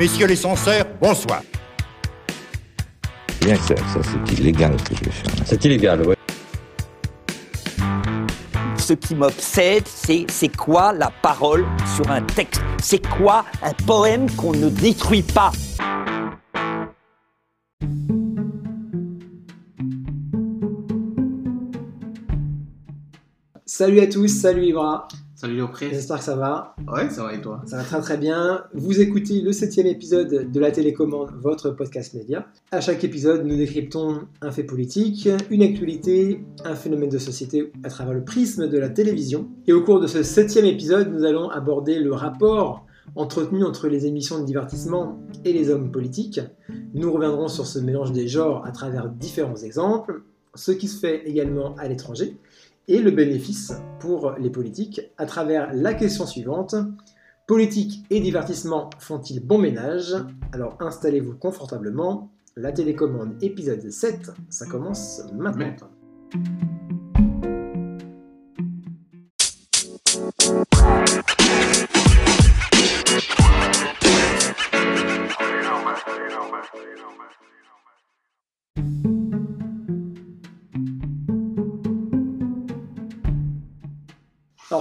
Messieurs les censeurs, bonsoir. Bien ça, ça c'est illégal ce que je vais faire. C'est illégal, ouais. Ce qui m'obsède, c'est c'est quoi la parole sur un texte? C'est quoi un poème qu'on ne détruit pas? Salut à tous, salut Ibra. Salut Léopré. J'espère que ça va. Ouais, ça va et toi? Ça va très très bien. Vous écoutez le septième épisode de la télécommande, votre podcast média. À chaque épisode, nous décryptons un fait politique, une actualité, un phénomène de société à travers le prisme de la télévision. Et au cours de ce septième épisode, nous allons aborder le rapport entretenu entre les émissions de divertissement et les hommes politiques. Nous reviendrons sur ce mélange des genres à travers différents exemples, ce qui se fait également à l'étranger et le bénéfice pour les politiques à travers la question suivante. Politique et divertissement font-ils bon ménage? Alors installez-vous confortablement. La télécommande épisode 7, ça commence maintenant.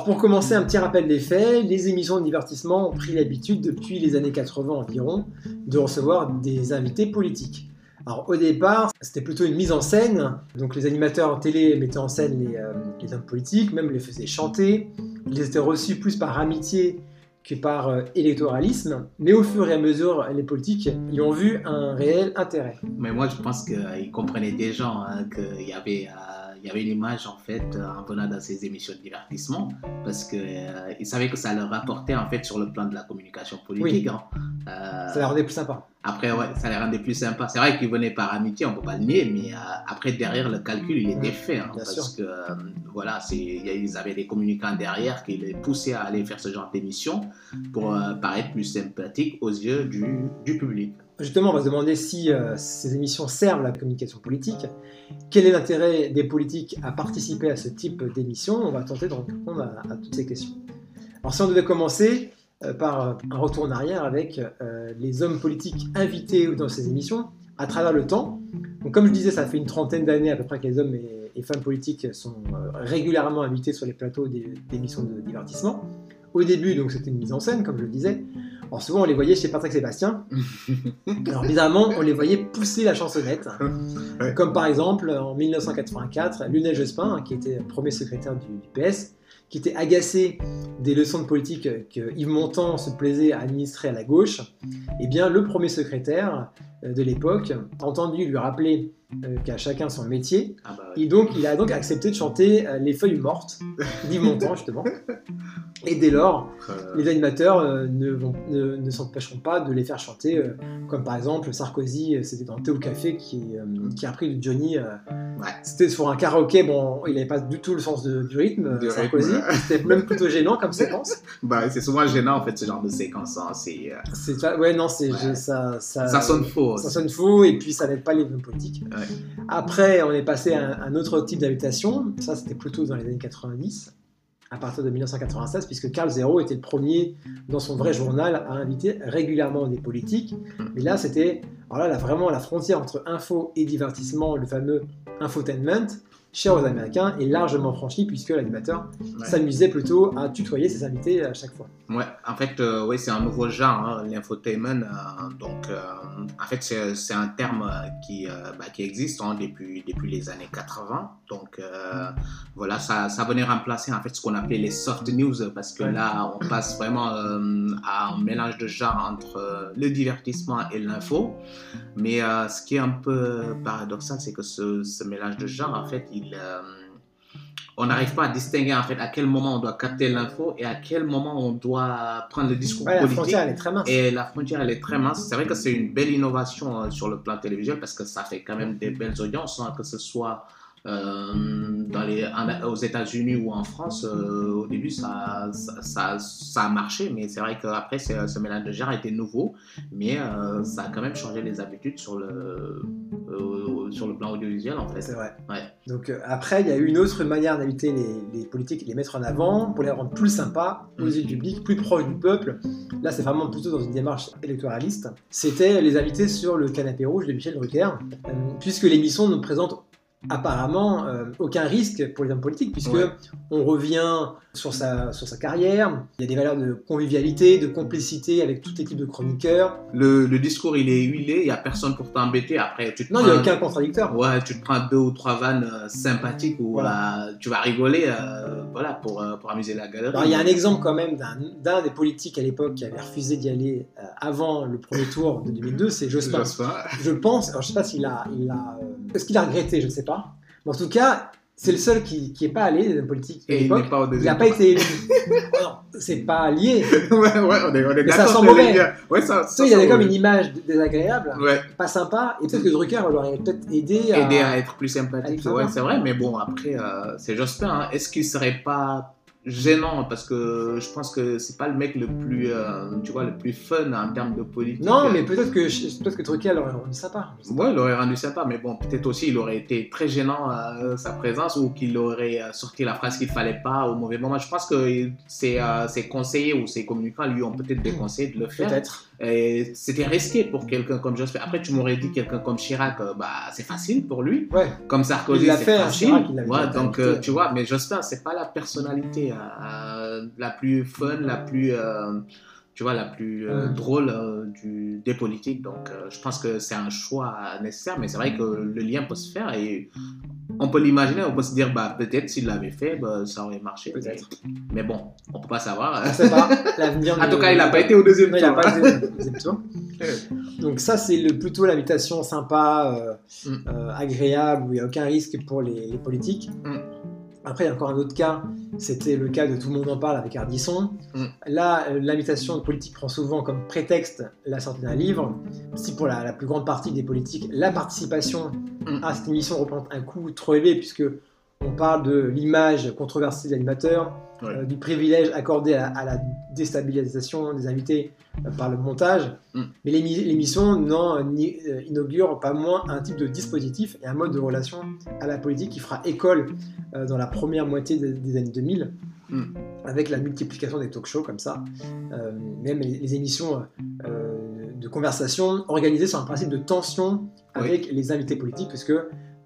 Pour commencer, un petit rappel des faits, les émissions de divertissement ont pris l'habitude depuis les années 80 environ de recevoir des invités politiques. Alors au départ, c'était plutôt une mise en scène, donc les animateurs télé mettaient en scène les, euh, hommes politiques, même les faisaient chanter, ils étaient reçus plus par amitié que par euh, électoralisme, mais au fur et à mesure, les politiques y ont vu un réel intérêt. Mais moi, je pense qu'ils comprenaient déjà hein, qu'il y avait. euh, il y avait une image en fait euh, en venant dans ces émissions de divertissement parce qu'ils savaient que ça leur rapportait en fait sur le plan de la communication politique. hein. Euh, Ça les rendait plus sympa. Après, ouais, ça les rendait plus sympas. C'est vrai qu'ils venaient par amitié, on peut pas le nier, mais euh, après, derrière, le calcul, il était fait. hein, parce sûr. que, euh, voilà, ils avaient des communicants derrière qui les poussaient à aller faire ce genre d'émission pour euh, paraître plus sympathique aux yeux du, du public. Justement, on va se demander si euh, ces émissions servent la communication politique. Quel est l'intérêt des politiques à participer à ce type d'émission? On va tenter de répondre à, toutes ces questions. Alors si on devait commencer euh, par un retour en arrière avec euh, les hommes politiques invités dans ces émissions à travers le temps. Donc, comme je disais, ça fait une trentaine d'années à peu près que les hommes et, femmes politiques sont régulièrement invités sur les plateaux d'émissions de divertissement. Au début, donc c'était une mise en scène, comme je le disais. Alors souvent, on les voyait chez Patrick Sébastien. Alors bizarrement, on les voyait pousser la chansonnette. Ouais. Comme par exemple, en 1984, Lionel Jospin, hein, qui était premier secrétaire du, du PS, qui était agacé des leçons de politique que Yves Montand se plaisait à administrer à la gauche, eh bien le premier secrétaire euh, de l'époque a entendu lui rappeler euh, qu'à chacun son métier, Ah bah, ouais. et donc il a donc accepté de chanter euh, Les feuilles mortes d'Yves Montand justement. Et dès lors, Euh, les animateurs ne, vont- ne, ne s'empêcheront pas de les faire chanter, comme par exemple Sarkozy, c'était dans Thé au Café qui, qui a pris Johnny. Ouais. C'était sur un karaoké, bon, il n'avait pas du tout le sens de- du rythme, Du Sarkozy. rythme. C'était même plutôt gênant comme séquence. bah, c'est souvent gênant en fait ce genre de séquence. hein. C'est, ouais, non, c'est Ouais. ça, ça, ça sonne faux. ça sonne faux et puis ça n'aide pas les politiques. Après, on est passé à un, autre type d'invitation. Ça, c'était plutôt dans les années 90, à partir de 1996, puisque Carl Zero était le premier dans son vrai journal à inviter régulièrement des politiques. Mais là, c'était là, là, vraiment la frontière entre info et divertissement, le fameux infotainment, cher aux Américains, est largement franchie puisque l'animateur Ouais. s'amusait plutôt à tutoyer ses invités à chaque fois. Ouais, en fait, euh, c'est un nouveau genre, hein, l'infotainment. euh, donc, euh, en fait, c'est un terme euh, qui, bah, qui existe hein, depuis, depuis les années 80. Donc, voilà, ça, ça venait remplacer en fait ce qu'on appelait les soft news parce que Ouais. là, on passe vraiment à un mélange de genre entre le divertissement et l'info. Mais ce qui est un peu paradoxal, c'est que ce, ce mélange de genre, en fait, il. Euh, on n'arrive pas à distinguer en fait à quel moment on doit capter l'info et à quel moment on doit prendre le discours Ouais, la politique. frontière, elle est très mince. Et la frontière, elle est très mince. C'est vrai que c'est une belle innovation euh, sur le plan télévisuel parce que ça fait quand même des belles audiences, hein, que ce soit dans les, en- aux États-Unis ou en France, euh, au début, ça, ça, ça, ça a marché, mais c'est vrai qu'après, ce, mélange de genres était nouveau, mais euh, ça a quand même changé les habitudes sur le, euh, sur le plan audiovisuel, en fait. C'est vrai. Ouais. Donc euh, après, il y a eu une autre manière d'inviter les, les politiques et les mettre en avant pour les rendre plus sympas aux Mm. yeux du public, plus proches du peuple. Là, c'est vraiment plutôt dans une démarche électoraliste. C'était les invités sur le canapé rouge de Michel Drucker, euh, puisque l'émission ne présente apparemment euh, aucun risque pour les hommes politiques, puisque Ouais. on revient sur sa, sur sa carrière, il y a des valeurs de convivialité, de complicité avec toute l'équipe de chroniqueurs. Le, le discours, il est huilé, il n'y a personne pour t'embêter. Après, tu te Non, il n'y a aucun contradicteur. Ouais, tu te prends deux ou trois vannes euh, sympathiques où Voilà. euh, tu vas rigoler euh, voilà, pour, euh, pour amuser la galerie. Alors, il y a un exemple quand même d'un des politiques à l'époque qui avait refusé d'y aller euh, avant le premier tour de 2002, c'est Jospin. Jospin. Je pense, alors je sais pas s'il a, il a, euh, est-ce qu'il a regretté, je ne sais pas. Mais en tout cas, c'est le seul qui n'est pas allé des hommes politiques Et il l'époque. n'est pas au Il deuxième n'a pas été élu. c'est pas lié. ouais, ouais, on est, on est Mais ça sent mauvais. Ouais, ça, il y avait comme une image désagréable, Ouais, pas sympa, et peut-être que Drucker l'aurait peut-être aidé à. aider à être plus à sympathique. être. Ouais, c'est vrai, mais bon, après, euh, c'est Jospin. hein. Est-ce qu'il serait pas gênant parce que je pense que c'est pas le mec le plus euh, tu vois le plus fun en termes de politique Non, mais peut-être que, peut que Drucker l'aurait rendu sympa. Ouais, il aurait rendu sympa, mais bon, peut-être aussi il aurait été très gênant euh, sa présence ou qu'il aurait euh, sorti la phrase qu'il fallait pas au mauvais moment. Je pense que ses, euh, ses conseillers ou ses communicants lui ont peut-être déconseillé de le faire. Peut-être. Et c'était risqué pour quelqu'un comme Jospin. Après, tu m'aurais dit quelqu'un comme Chirac, euh, bah c'est facile pour lui. Ouais. Comme Sarkozy, c'est fait, hein, facile. Chirac, il Ouais, donc tu vois, mais Jospin, c'est pas la personnalité euh, la plus fun, la plus euh, tu vois, la plus euh, drôle du, des politiques. Donc, je pense que c'est un choix nécessaire, mais c'est vrai que le lien peut se faire et on peut l'imaginer, on peut se dire, bah, peut-être s'il l'avait fait, bah, ça aurait marché. Peut-être. Mais, bon, on peut pas savoir. On sait pas. L'avenir. En ne- tout cas, il n'a pas été au deuxième Non, il n'a tour. pas été au deuxième tour. Donc ça, c'est le, plutôt l'invitation sympa, euh, Mm. euh, agréable, où il n'y a aucun risque pour les, les politiques. Mm. Après, il y a encore un autre cas, c'était le cas de Tout le monde en parle avec Ardisson. Mm. Là, l'invitation politique prend souvent comme prétexte la sortie d'un livre. Si pour la, la plus grande partie des politiques, la participation Mm. à cette émission représente un coût trop élevé, puisque on parle de l'image controversée de l'animateur, Ouais. euh, du privilège accordé à, à la déstabilisation des invités euh, par le montage. Mm. Mais l'émi- l'émission n'en euh, inaugure pas moins un type de dispositif et un mode de relation à la politique qui fera école euh, dans la première moitié des, des années 2000, Mm. avec la multiplication des talk-shows comme ça. Même les, les émissions de conversation organisées sur un principe de tension avec les invités politiques, puisque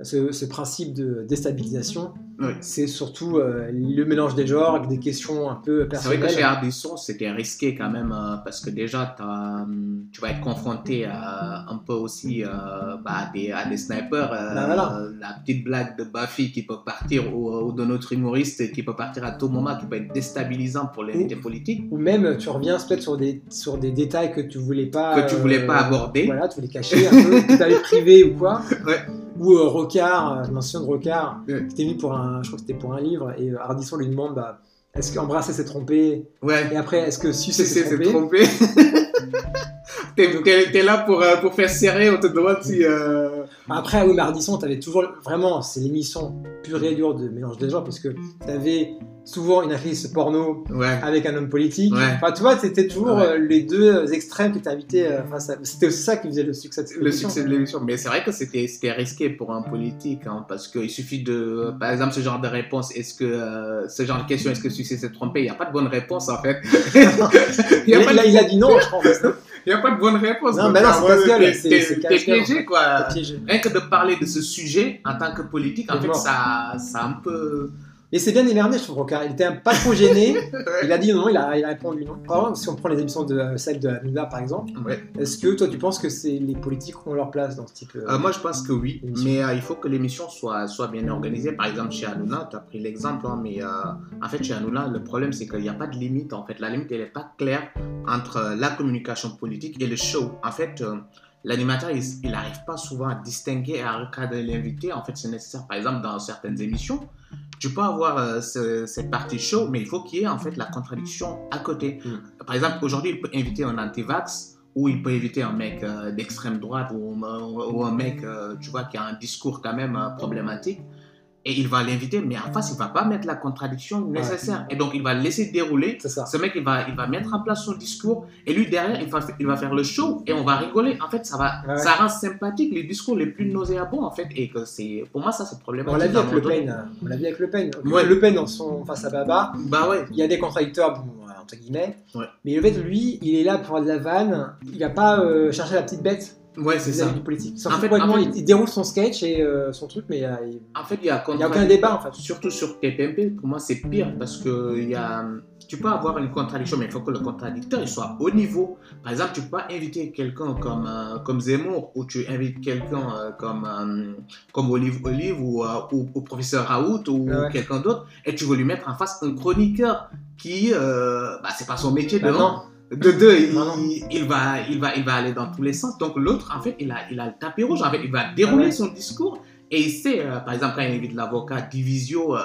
ce, ce principe de déstabilisation, Oui. c'est surtout euh, le mélange des genres, avec des questions un peu C'est vrai personnelles. que chez Ardisson, c'était risqué quand même euh, parce que déjà, hum, tu vas être confronté à, un peu aussi euh, bah, à, des, à des snipers. euh, Bah, voilà. La petite blague de Buffy qui peut partir ou, ou de notre humoriste qui peut partir à tout moment, qui peut être déstabilisant pour l'invité politique. Ou même tu reviens peut-être sur des, sur des détails que tu voulais pas Que tu voulais pas aborder. Voilà, tu voulais cacher un peu, que tu avais privé ou quoi. Ouais. Ou euh, Rocard, euh, je mentionne Rocard, Ouais. qui était mis pour un, je crois que c'était pour un livre, et euh, Ardisson lui demande bah, est-ce qu'embrasser s'est trompé? Ouais. Et après, est-ce que sucer C'est s'est c'est trompé, trompé. T'es t'es- là pour, euh, pour faire serrer, on te demande si. euh, Après, oui, mais Ardisson, tu avais toujours. Vraiment, c'est l'émission pure et dure de mélange des genres, parce que tu avais souvent une actrice porno Ouais. avec un homme politique. Ouais. Enfin, tu vois, c'était toujours Ouais. euh, les deux extrêmes qui étaient invités face à. C'était aussi ça qui faisait le succès de cette le succès de l'émission. Mais c'est vrai que c'était c'était risqué pour un politique, hein, parce qu'il suffit de, par exemple, ce genre de réponse, est-ce que, euh, ce genre de question, est-ce que Succès s'est trompé? Il n'y a pas de bonne réponse en fait. Il a, Là, pas là, de- il a dit non, je pense. Il y a pas de bonne réponse. Non, mais non, c'est t'es- piégé quoi. Rien que de parler de ce sujet en tant que politique, en fait, ça, ça un peu. Et c'est bien émerné, je trouve, Rocard. Il était un- pas trop gêné. il a dit non, il a, il a répondu non. Par exemple, si on prend les émissions de euh, celle de Hanouna, par exemple, Ouais. est-ce que toi, tu penses que c'est les politiques ont leur place dans ce type euh, Euh, moi, je pense que oui, mais euh, il faut que l'émission soit, soit bien organisée. Par exemple, chez Hanouna, tu as pris l'exemple, hein, mais euh, en fait, chez Hanouna, le problème, c'est qu'il n'y a pas de limite. En fait, la limite, elle n'est pas claire entre la communication politique et le show. En fait, l'animateur, il n'arrive pas souvent à distinguer et à recadrer l'invité. En fait, c'est nécessaire, par exemple, dans certaines émissions. Tu peux avoir euh, ce- cette partie show, mais il faut qu'il y ait en fait la contradiction à côté. Mm. Par exemple, aujourd'hui, il peut inviter un anti-vax ou il peut inviter un mec euh, d'extrême droite ou, un mec, euh, tu vois, qui a un discours quand même problématique. Et il va l'inviter, mais en face, il va pas mettre la contradiction nécessaire. Et donc, il va laisser dérouler. Ça. Ce mec, il va, il va mettre en place son discours, et lui, derrière, il va, il va faire le show, et on va rigoler. En fait, ça, va, Ouais. ça rend sympathique les discours les plus nauséabonds, en fait, et que c'est, pour moi, ça, c'est problématique. On l'a vu avec Le. Pen. On l'a vu avec Le Pen. Ouais. Le Pen, dans son face à Baba, Bah ouais. il y a des contradicteurs, bon, euh, entre guillemets. Ouais. Mais le fait, lui, il est là pour faire de la vanne. Il va pas euh, chercher la petite bête Ouais, c'est ça. du politique. En fait- complètement, en fait- il, il déroule son sketch et euh, son truc, mais il En fait, il y a, il y a aucun débat en fait. Surtout sur TPMP, pour moi, c'est pire parce que il y a, tu peux avoir une contradiction, mais il faut que le contradicteur il soit au niveau. Par exemple, tu peux pas inviter quelqu'un comme, euh, comme Zemmour ou tu invites quelqu'un euh, comme, euh, comme Olive Olive ou, euh, ou, ou professeur Raoult ou ouais. quelqu'un d'autre et tu veux lui mettre en face un chroniqueur qui, euh, bah, c'est pas son métier de Bah non. De deux, il, va, il, va, il va aller dans tous les sens. Donc l'autre, en fait, il a, il a le tapis rouge. En fait, il va dérouler Ah son discours. Et il sait, euh, par exemple, quand il invite l'avocat Divisio, euh,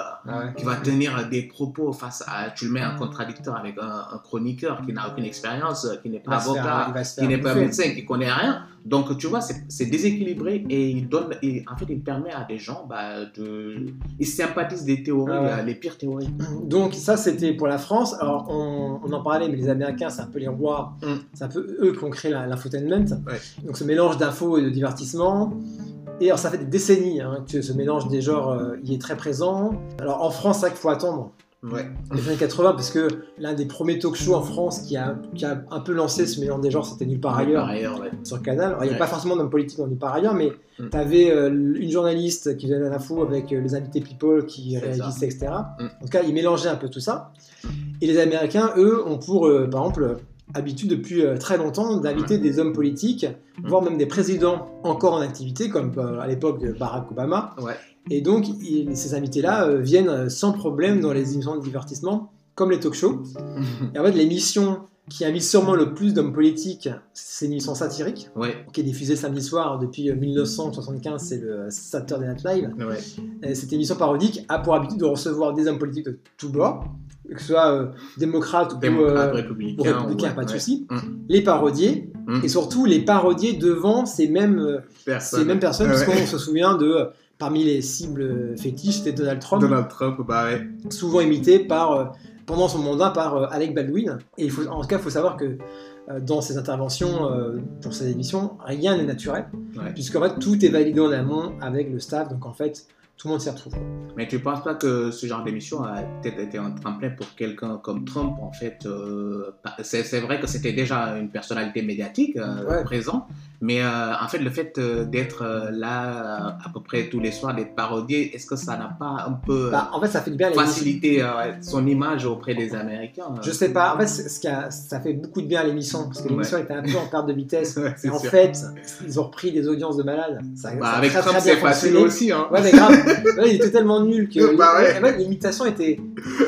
qui va tenir des propos face à. Tu le mets en contradicteur avec un, un chroniqueur qui n'a aucune expérience, euh, qui n'est pas faire- avocat, se qui faire n'est pas médecin, qui connaît rien. Donc, tu vois, c'est déséquilibré et il donne. et en fait, il permet à des gens bah, de. Ils sympathisent des théories, Ah ouais. les pires théories. Donc ça c'était pour la France. Alors on, on en parlait, mais les Américains c'est un peu les rois. Mm. C'est un peu eux qui ont créé l'infotainment. Ouais. Donc ce mélange d'infos et de divertissement. Et alors ça fait des décennies hein, que ce mélange des genres euh, il est très présent. Alors en France c'est vrai qu'il faut attendre Ouais. les années 80 parce que l'un des premiers talk shows en France qui a, qui a un peu lancé ce mélange des genres c'était Nulle part ailleurs Par ailleurs, ouais. sur le canal. Alors, il n'y a pas forcément d'homme politique dans Nulle part ailleurs, mais Mm. tu avais une journaliste qui donnait l'info avec euh, les invités people qui réagissaient, etc. Mm. En tout cas, ils mélangeaient un peu tout ça. Et les Américains, eux, ont pour, euh, par exemple, euh, habitude depuis euh, très longtemps d'inviter des hommes politiques, Mm. voire même des présidents encore en activité, comme euh, à l'époque de Barack Obama. Ouais. Et donc, ils- ces invités-là euh, viennent sans problème dans les émissions de divertissement, comme les talk shows. Et en fait, l'émission qui invite sûrement le plus d'hommes politiques, c'est une émission satirique, ouais. qui est diffusée samedi soir depuis euh, 1975, c'est le Saturday Night Live. Ouais. Cette émission parodique a pour habitude de recevoir des hommes politiques de tous bords, que ce soit euh, démocrates ou, Démocrate, euh, républicain. ou républicains, ouais, pas de ouais. souci, Mm. les parodier, Mm. et surtout les parodier devant ces mêmes, euh, Personne. ces mêmes personnes, parce qu'on se souvient de, parmi les cibles fétiches, c'était Donald Trump, Donald Trump, bah ouais. souvent imité par, euh, pendant son mandat par euh, Alec Baldwin. Et il faut, en tout cas, il faut savoir que euh, dans ses interventions pour ces émissions, rien n'est naturel, Ouais. puisqu'en fait, tout est validé en amont avec le staff, donc en fait, tout le monde s'y retrouve. Mais tu penses pas que ce genre d'émission a peut-être été un tremplin pour quelqu'un comme Trump en fait euh, C'est c'est vrai que c'était déjà une personnalité médiatique euh, Ouais. présent, mais euh, en fait le fait euh, d'être euh, là à peu près tous les soirs, d'être parodié, est-ce que ça n'a pas un peu Bah, en fait, ça fait du bien à l'émission. facilité son image auprès des Américains Je sais pas, en fait, ce a- ça fait beaucoup de bien à l'émission, parce que l'émission était un peu en perte de vitesse. Ouais, Et en sûr. fait, ils ont repris des audiences de malades. Ça, Bah, ça avec Trump c'est facile aussi. Hein. Ouais, mais grave. Ouais, il était tellement nul que Bah l'imitation était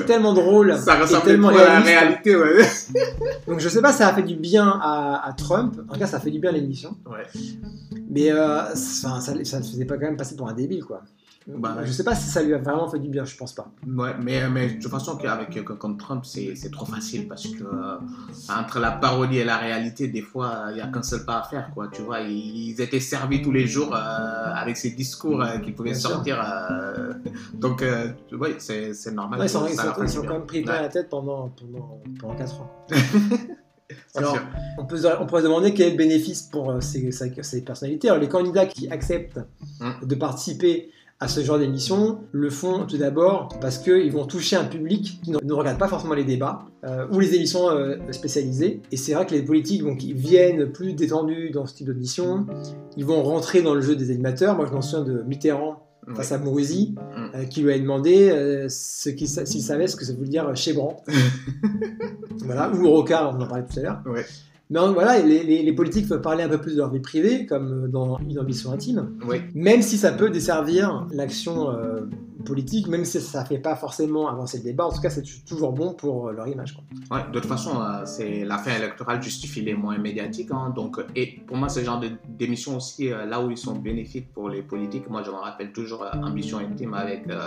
tellement drôle Ça ressemble tellement à la réalité. Donc je sais pas, ça a fait du bien à, à Trump. En tout cas, ça a fait du bien à l'émission. Ouais. Mais euh, ça, ça, ça le faisait pas quand même passer pour un débile, quoi. Bah, ouais. Je sais pas si ça lui a vraiment fait du bien, je pense pas. Ouais, mais, mais de toute façon, qu'avec quelqu'un comme Trump, c'est trop facile parce que euh, entre la parodie et la réalité, des fois, il n'y a qu'un seul pas à faire, quoi. Tu vois, ils, étaient servis tous les jours euh, avec ces discours euh, qui pouvaient Bien sortir. euh, donc, euh, ouais, c'est normal. Ouais, ils sont, ils ils quand même pris plein Ouais. la tête pendant, pendant, pendant 4 ans. Alors, on, peut, on pourrait se demander quel est le bénéfice pour euh, ces, personnalités. Alors, les candidats qui acceptent Mm. de participer à ce genre d'émission le font tout d'abord parce qu'ils vont toucher un public qui ne, regarde pas forcément les débats euh, ou les émissions euh, spécialisées. Et c'est vrai que les politiques donc, ils viennent plus détendus dans ce type d'émission. Ils vont rentrer dans le jeu des animateurs. Moi, je m'en souviens de Mitterrand face à Mourouzi. Euh, qui lui a demandé euh, ce qu'il sa- s'il savait ce que ça voulait dire chébran. voilà, ou Rocard, on en parlait tout à l'heure. Ouais. Mais euh, voilà, les, les- les politiques peuvent parler un peu plus de leur vie privée, comme euh, dans une ambition intime, Ouais. même si ça peut desservir l'action euh, politique, même si ça ne fait pas forcément avancer le débat. En tout cas, c'est toujours bon pour euh, leur image. quoi. Ouais, de toute façon, euh, c'est la fin électorale justifie les moyens médiatiques. hein, donc, euh, et pour moi, ce genre de- d'émissions aussi, là où ils sont bénéfiques pour les politiques, moi, je me rappelle toujours Ambition intime avec, euh,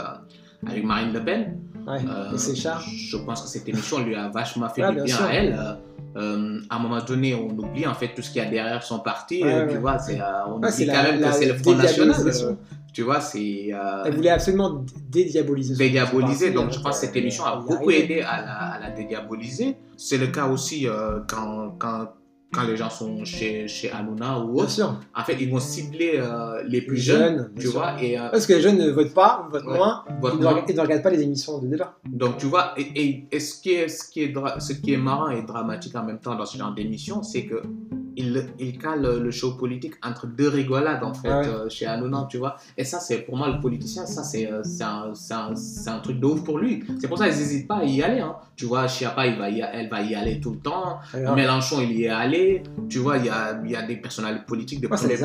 avec Marine Le Pen. Ouais, Euh, et c'est. Je pense que cette émission lui a vachement fait Ouais, du bien bien sûr. à elle. Euh, à un moment donné, on oublie en fait tout ce qu'il y a derrière son parti. Ouais. Tu vois, c'est, on oublie la- quand même la que c'est le Front National. Tu vois, c'est. euh, Elle voulait absolument dédiaboliser. dédiaboliser. Donc, je donc, pense que cette émission a beaucoup aidé à la, à la dédiaboliser. C'est le cas aussi euh, quand, quand, quand les gens sont chez, chez Hanouna ou Bien autre. sûr. En fait, ils vont cibler euh, les plus Les jeunes, tu vois. Et, Parce que les jeunes ne votent pas, votent Ouais. moins, votent ils ne, ils regardent pas les émissions de débat. Donc, tu vois, et, et, et ce, qui est, ce, qui est ce qui est marrant et dramatique en même temps dans ce genre d'émission, c'est que il, il cale le show politique entre deux rigolades, en fait, Ah ouais. euh, chez Hanouna, tu vois. Et ça, c'est pour moi, le politicien, ça, c'est euh, un, un, un truc de ouf pour lui. C'est pour ça qu'ils n'hésitent pas à y aller. Hein. Tu vois, Chiappa, il va y, elle va y aller tout le temps. Grave. Mélenchon, il y est allé. Tu vois, il y a, il y a des personnalités politiques de Ouais, ça premier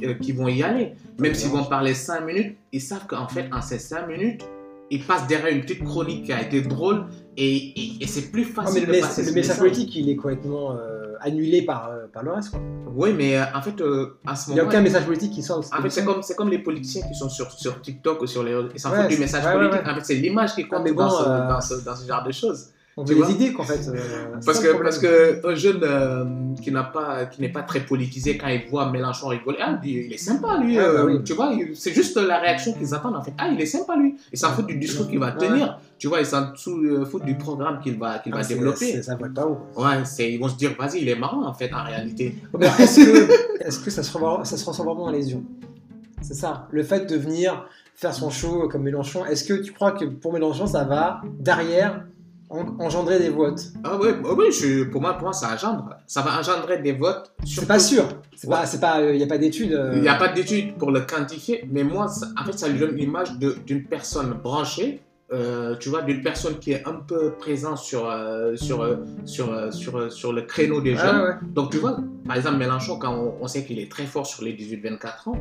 les euh, qui vont y aller. Même s'ils vont parler 5 minutes, ils savent qu'en fait, en ces 5 minutes, ils passent derrière une petite chronique qui a été drôle et, et, et c'est plus Non, mais facile le, de passer le message message. politique, il est complètement euh, annulé par, euh, par le reste. quoi. Oui, mais euh, en fait, euh, à ce Il n'y a moment aucun message politique qui sort en fait, c'est comme, comme les politiciens qui sont sur, sur TikTok ou sur les. Ils s'en foutent du message politique. En fait, c'est l'image qui compte bon, dans, ce, genre de choses. On veut des idées, qu'en fait. Parce que, parce que un jeune qui n'a pas n'est pas très politisé quand il voit Mélenchon rigoler, ah, il est sympa lui, Ah, bah tu vois, c'est juste la réaction qu'ils attendent en fait. Ah, il est sympa lui. Ils s'en foutent du discours qu'il va tenir, tu vois, ils s'en euh, foutent du programme qu'il va qu'il Ah, va développer. c'est- haut. Ouais, ils vont se dire vas-y, il est marrant en fait en réalité. Mais Est-ce que, est-ce que ça, se revend- ça se transforme vraiment en lésion C'est ça. Le fait de venir faire son show comme Mélenchon, est-ce que tu crois que pour Mélenchon, ça va derrière en- engendrer des votes? Ah ouais, bah oui, je- pour moi pour moi ça engendre, ça va engendrer des votes. C'est pas sûr. C'est Ouais. il n'y a pas d'études. euh, Il n'y a pas d'études pour le quantifier, mais moi, ça- en fait, ça lui donne l'image d'une personne branchée, euh, tu vois, d'une personne qui est un peu présente sur, euh, sur, euh, sur, sur, sur le créneau des Ah, jeunes. ouais. Donc, tu vois, par exemple, Mélenchon, quand on, on sait qu'il est très fort sur les 18-24 ans,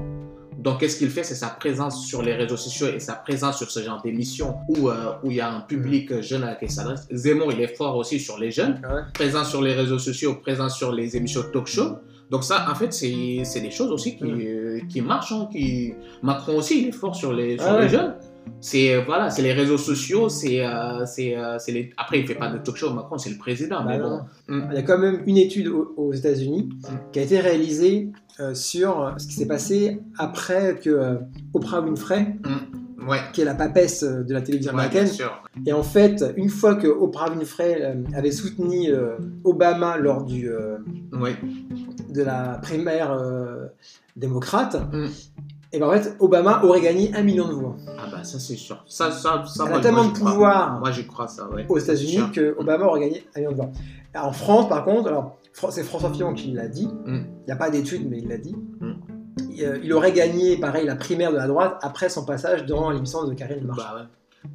donc qu'est-ce qu'il fait? C'est sa présence sur les réseaux sociaux et sa présence sur ce genre d'émission où, où il y a un public jeune à qui il s'adresse. Zemmour, il est fort aussi sur les jeunes Ah ouais. présent sur les réseaux sociaux, présent sur les émissions talk show. Donc ça, en fait, c'est des choses aussi qui, qui marchent. hein, qui... Macron aussi, il est fort sur les, sur Ah les jeunes. C'est euh, voilà, c'est les réseaux sociaux, c'est euh, c'est euh, c'est les. Après, il fait pas de talk show. Macron, c'est le président, Bah mais bon. Mm. Il y a quand même une étude aux, États-Unis qui a été réalisée euh, sur ce qui s'est passé après que Oprah Winfrey, Ouais. qui est la papesse de la télévision Ouais, américaine, et en fait, une fois que Oprah Winfrey avait soutenu Obama lors du, Ouais. de la primaire démocrate, Mm. Et ben en fait, Obama aurait gagné un million de voix. Ah bah ça c'est sûr. Ça ça ça. Elle moi, a tellement moi, de pouvoir Moi j'y crois ça. Ouais. aux États-Unis que Obama aurait gagné un million de voix. En France, par contre, alors c'est François Fillon qui l'a dit. Il Mm. n'y a pas d'étude, mais il l'a dit. Mm. Il, euh, il aurait gagné, pareil, la primaire de la droite après son passage dans l'émission de Karine Le Marchand. Bah ouais.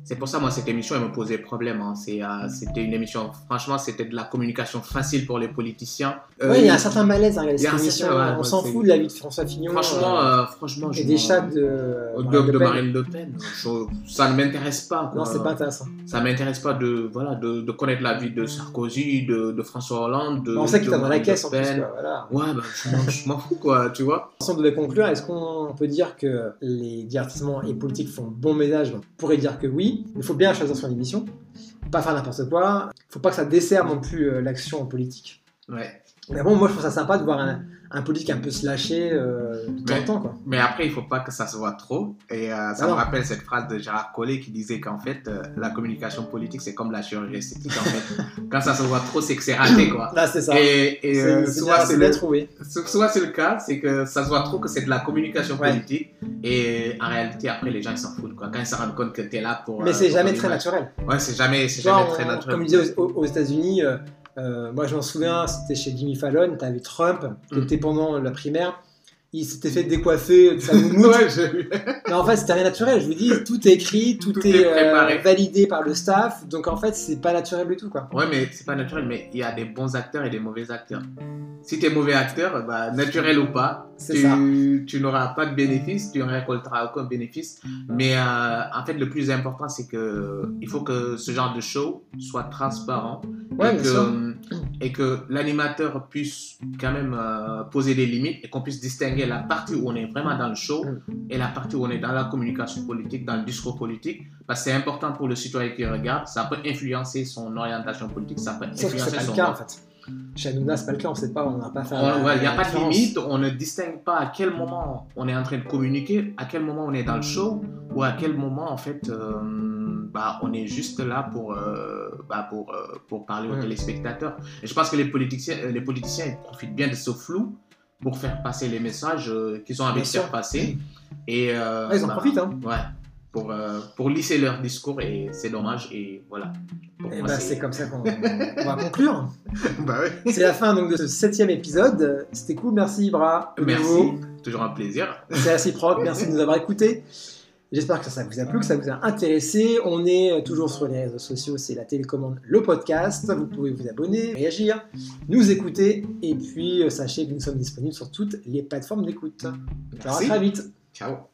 C'est pour ça, moi, cette émission, elle me posait problème. hein. Euh, c'était une émission, franchement, c'était de la communication facile pour les politiciens. Euh, Ouais, il y a un certain malaise à a cette émission. certain- ouais, on s'en fout de la vie de François Fillon Franchement, euh, euh, franchement, je et des chats de, de, Marine de Le Pen. Marine Le Pen. Je- ça ne m'intéresse pas. quoi. Non, c'est pas intéressant. Ça m'intéresse pas de, voilà, de, de connaître la vie de Sarkozy, de, de François Hollande. De, on sait qu'il de est dans la caisse en plus. Pen. quoi, voilà. Ouais, bah, je m'en- fous, quoi, tu vois. On devait conclure, est-ce qu'on peut dire que les divertissements et politiques font bon ménage? On pourrait dire que oui. Il faut bien choisir son émission, pas faire n'importe quoi. Il faut pas que ça dessert non plus euh, l'action politique. Ouais. Mais bon, moi je trouve ça sympa de voir un, un politique un peu se lâcher euh, de temps en Ouais. temps. Quoi. Mais après, il faut pas que ça se voit trop. Et euh, ça Ah me rappelle cette phrase de Gérard Collet qui disait qu'en fait, euh, la communication politique, c'est comme la chirurgie esthétique. En fait. Quand ça se voit trop, c'est que c'est raté, quoi. Là, c'est ça. Et, et, euh, soit c'est le, trouvé. so- soit c'est le cas, c'est que ça se voit trop que c'est de la communication Ouais. politique. Et en réalité, après, les gens, ils s'en foutent, quoi. Quand ils se rendent compte que tu es là pour. Mais c'est jamais très naturel. Ouais, c'est jamais, jamais on- très naturel. Comme je disais aux États-Unis, euh, moi je m'en souviens, c'était chez Jimmy Fallon, tu avais Trump qui Mm. était pendant la primaire. Il s'était fait décoiffer de sa moumoute. Ouais, j'ai vu. Mais en fait, c'était rien naturel. Je vous dis, tout est écrit, tout, Tout est, est euh, validé par le staff. Donc en fait, c'est pas naturel du tout, quoi. Ouais, mais c'est pas naturel, mais il y a des bons acteurs et des mauvais acteurs. Si tu es mauvais acteur, bah, naturel ou pas, tu, tu n'auras pas de bénéfice, tu ne récolteras aucun bénéfice. Mais euh, en fait, le plus important, c'est que il faut que ce genre de show soit transparent Ouais, et, bien que, sûr. et que l'animateur puisse quand même euh, poser des limites et qu'on puisse distinguer la partie où on est vraiment dans le show Mm. et la partie où on est dans la communication politique, dans le discours politique. Parce que c'est important pour le citoyen qui regarde, ça peut influencer son orientation politique, ça peut Sauf que c'est influencer pas son le cas, en fait. Chez Hanouna, c'est pas le cas, on sait pas, on n'a pas fait. Ouais, Il n'y a pas de limite, on ne distingue pas à quel moment on est en train de communiquer, à quel moment on est dans le show, ou à quel moment en fait euh, bah, on est juste là pour, euh, bah, pour, euh, pour parler aux Mm. téléspectateurs. Et je pense que les politiciens, les politiciens ils profitent bien de ce flou pour faire passer les messages euh, qu'ils ont envie Bien de faire passer. Et, euh, ils en bah, profitent, hein. Ouais, pour, euh, pour lisser leur discours, et c'est dommage. Et voilà. Bah, c'est comme ça qu'on on va conclure. Bah. C'est la fin donc de ce septième épisode. C'était cool, merci Ibra. Merci, nouveau. toujours un plaisir. C'est réciproque, merci de nous avoir écoutés. J'espère que ça vous a plu, que ça vous a intéressé. On est euh, toujours sur les réseaux sociaux, c'est la télécommande, le podcast. Vous pouvez vous abonner, réagir, nous écouter. Et puis, euh, sachez que nous sommes disponibles sur toutes les plateformes d'écoute. À très vite. Ciao.